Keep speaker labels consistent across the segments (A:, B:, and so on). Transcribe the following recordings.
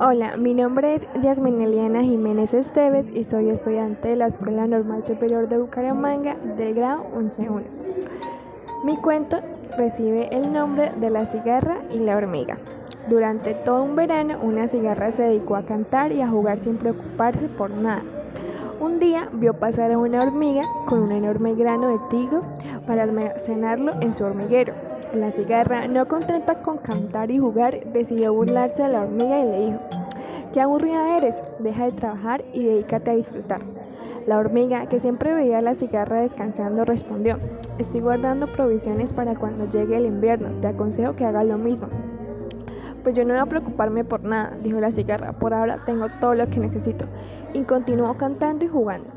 A: Hola, mi nombre es Yasmin Eliana Jiménez Esteves y soy estudiante de la Escuela Normal Superior de Bucaramanga del grado 11.1. Mi cuento recibe el nombre de la cigarra y la hormiga. Durante todo un verano, una cigarra se dedicó a cantar y a jugar sin preocuparse por nada. Un día vio pasar a una hormiga con un enorme grano de trigo para almacenarlo en su hormiguero. La cigarra, no contenta con cantar y jugar, decidió burlarse de la hormiga y le dijo, Qué aburrida eres, deja de trabajar y dedícate a disfrutar. La hormiga, que siempre veía a la cigarra descansando, respondió, Estoy guardando provisiones para cuando llegue el invierno, te aconsejo que hagas lo mismo. Pues yo no voy a preocuparme por nada, dijo la cigarra, por ahora tengo todo lo que necesito. Y continuó cantando y jugando.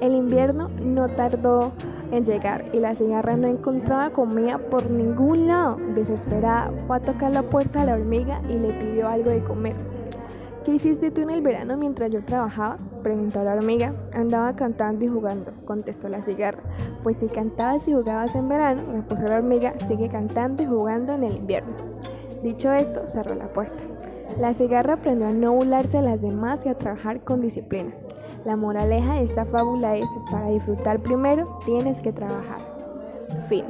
A: El invierno no tardó en llegar y la cigarra no encontraba comida por ningún lado. Desesperada, fue a tocar la puerta a la hormiga y le pidió algo de comer. ¿Qué hiciste tú en el verano mientras yo trabajaba? preguntó la hormiga. Andaba cantando y jugando, contestó la cigarra. Pues si cantabas y jugabas en verano, repuso la hormiga, sigue cantando y jugando en el invierno. Dicho esto, cerró la puerta. La cigarra aprendió a no burlarse de las demás y a trabajar con disciplina. La moraleja de esta fábula es, para disfrutar primero, tienes que trabajar. Fin.